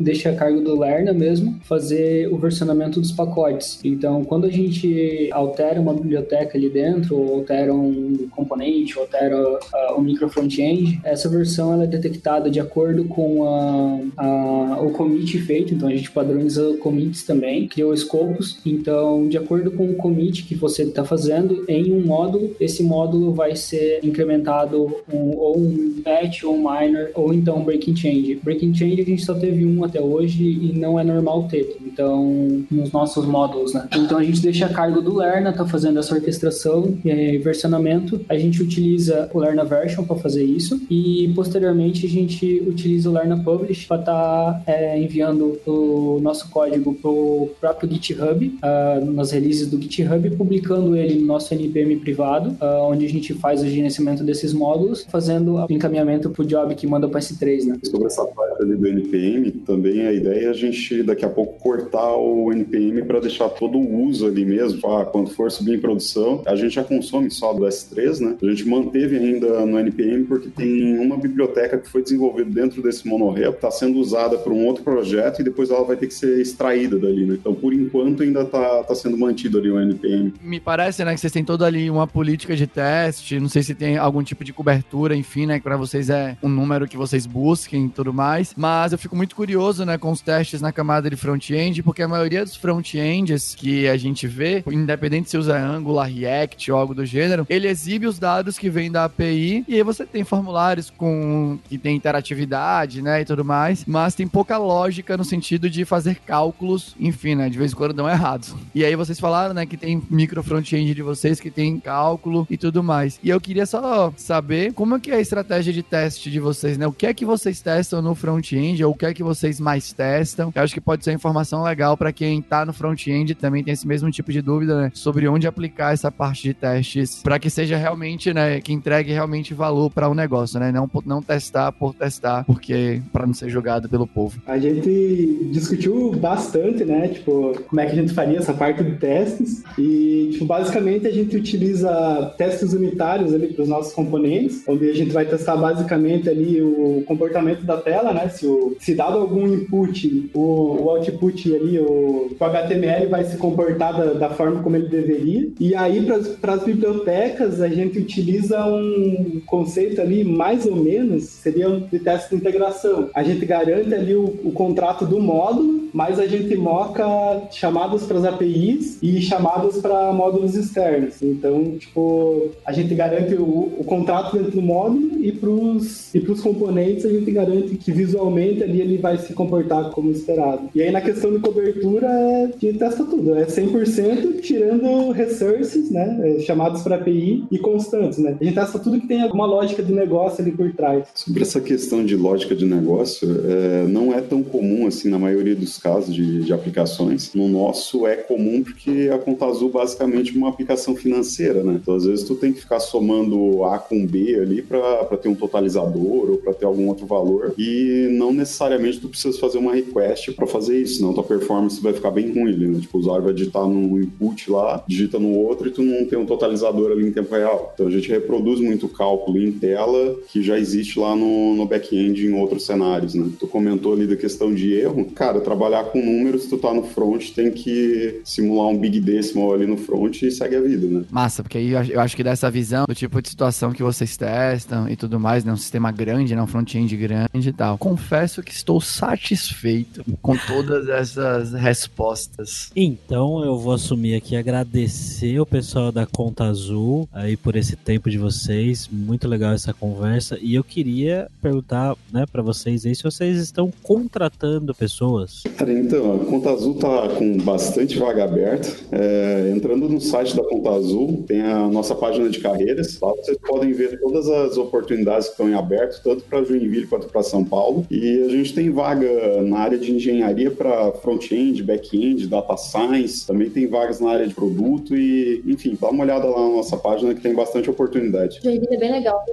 deixa a cargo do Lerna mesmo fazer o versionamento dos pacotes. Então quando a gente altera uma biblioteca ali dentro, ou altera um componente, ou altera uh, um micro front-end, essa versão ela é detectada de acordo com a, a, o commit feito. Então a gente padroniza commits também, criou escopos. Então de acordo com o commit que você está fazendo em um módulo, esse módulo vai ser incrementado um, ou um patch ou um minor ou então um breaking change. Breaking change a gente só teve um até hoje e não é normal ter. Então, nos nossos módulos, né? Então a gente deixa a cargo do Lerna, tá fazendo essa orquestração e versionamento. A gente utiliza o Lerna Version para fazer isso e posteriormente a gente utiliza o Lerna Publish para estar tá, é, enviando o nosso código pro próprio GitHub, uh, nas releases do GitHub, publicando ele no nosso NPM privado, uh, onde a gente faz o gerenciamento desses módulos, fazendo o encaminhamento pro job que manda para S3, né? Sobre essa parte ali do NPM, também a ideia é a gente daqui a pouco cortar o NPM para deixar todo o uso ali mesmo. Ah, quando for subir em produção, a gente já consome só do S3, né? A gente manteve ainda no NPM porque tem uma biblioteca que foi desenvolvida dentro desse monorepo, está sendo usada para um outro projeto e depois ela vai ter que ser extraída dali, né? Então, por enquanto, ainda está tá sendo mantido ali o NPM. Me parece, né, que vocês têm toda ali uma política de teste, não sei se tem algum tipo de cobertura, enfim, né, que para vocês é um número que vocês busquem e tudo mais, mas eu fico muito curioso, né, com os testes na camada de front-end, porque a maioria dos front-ends que a gente vê, independente se usa Angular, React ou algo do gênero, ele exibe os dados que vêm da API e aí você tem formulários com que tem interatividade, né, e tudo mais, mas tem pouca lógica no sentido de fazer cálculos, enfim, né, de vez em quando dão errados. E aí vocês falaram, né, que tem micro front-end de vocês que tem cálculo e tudo mais. E eu queria só saber como é que é a estratégia de teste de vocês, né? O que é que vocês testam no front-end ou o que é que vocês mais testam? Eu acho que pode ser informação legal para quem tá no front-end também tem esse mesmo tipo de dúvida, né? Sobre onde aplicar essa parte de testes para que seja realmente, né, que entregue realmente valor para o um negócio, né? Não não testar por testar, porque para não ser jogado pelo povo. A gente discutiu bastante, né, tipo, como é que a gente faria essa parte de testes e tipo, basicamente a gente utiliza testes unitários ali para os nossos componentes, onde a gente vai testar basicamente ali o comportamento da tela, né? Se, o, se dado algum input, o, o output ali o, o HTML vai se comportar da, da forma como ele deveria. E aí, para as bibliotecas, a gente utiliza um conceito ali, mais ou menos, seria um de teste de integração. A gente garante ali o, o contrato do módulo, mas a gente moca chamadas para as APIs e chamadas para módulos externos. Então, tipo, a gente garante o, o contrato dentro do módulo e para os e componentes a gente garante que visualmente ali ele vai se comportar como esperado. E aí na questão de cobertura, é, gente testa tudo. É 100% tirando resources, né? É, chamados para API e constantes, né? A gente testa tudo que tem alguma lógica de negócio ali por trás. Sobre essa questão de lógica de negócio, é, não é tão comum assim na maioria dos casos de, de aplicações. No nosso é comum porque a Conta Azul basicamente é uma aplicação financeira, né? Então às vezes tu tem que ficar somando A com B ali para ter um totalizador ou para ter algum outro valor e não necessariamente tu precisa fazer uma request para fazer isso, senão tua performance vai ficar bem ruim, né? Tipo, o usuário vai digitar num input lá, digita no outro e tu não tem um totalizador ali em tempo real. Então a gente reproduz muito cálculo em tela que já existe lá no, no back-end em outros cenários, né? Tu comentou ali da questão de erro. Cara, trabalhar com números, tu tá no front, tem que simular um big decimal ali no front e segue a vida, né? Massa, porque aí eu acho que dessa visão do tipo de situação que vocês testam e tudo mais, né? Um sistema grande, né? Um front-end grande e tal. Confesso que estou satisfeito com todas essas respostas. Então eu vou assumir aqui agradecer o pessoal da Conta Azul aí por esse tempo de vocês. Muito legal essa conversa. E eu queria perguntar, né, para vocês aí se vocês estão contratando pessoas. Cara, então, a Conta Azul tá com bastante vaga aberta. É, entrando no site da Conta Azul, tem a nossa página de carreiras. Lá vocês podem ver todas as oportunidades que estão em aberto, tanto para Joinville quanto para São Paulo. E a gente tem vaga na área de engenharia para front-end, back-end, data science. Também tem vagas na área de produto e, enfim, dá uma olhada lá na nossa página que tem bastante oportunidade. Joinville é bem legal.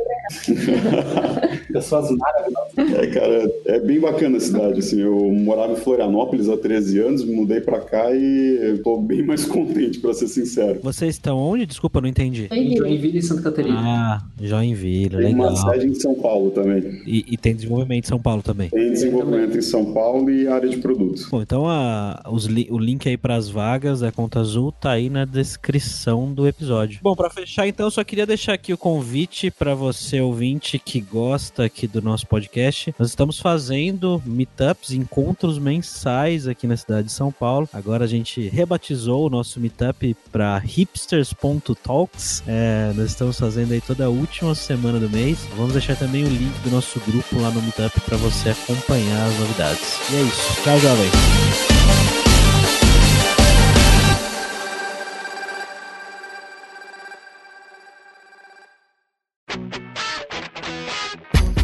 Pessoas maravilhosas. É, cara, é bem bacana a cidade, assim. Eu morava em Florianópolis há 13 anos, mudei para cá e tô bem mais contente, para ser sincero. Vocês estão onde? Desculpa, não entendi. Joinville e Santa Catarina. Ah, Joinville, Tem legal. uma sede em São Paulo também. E, e tem desenvolvimento em São Paulo também. Tem desenvolvimento em São Paulo e área de produto. Bom, então a, os li- o link aí para as vagas da Conta Azul tá aí na descrição do episódio. Bom, para fechar então, eu só queria deixar aqui o convite para você ouvinte que gosta aqui do nosso podcast. Nós estamos fazendo meetups, encontros mensais aqui na cidade de São Paulo. Agora a gente rebatizou o nosso meetup para hipsters.talks. É, nós estamos fazendo aí toda a última semana do mês. Vamos deixar também o link do nosso grupo lá no meetup para você acompanhar as novidades. E é isso. Tchau, jovem.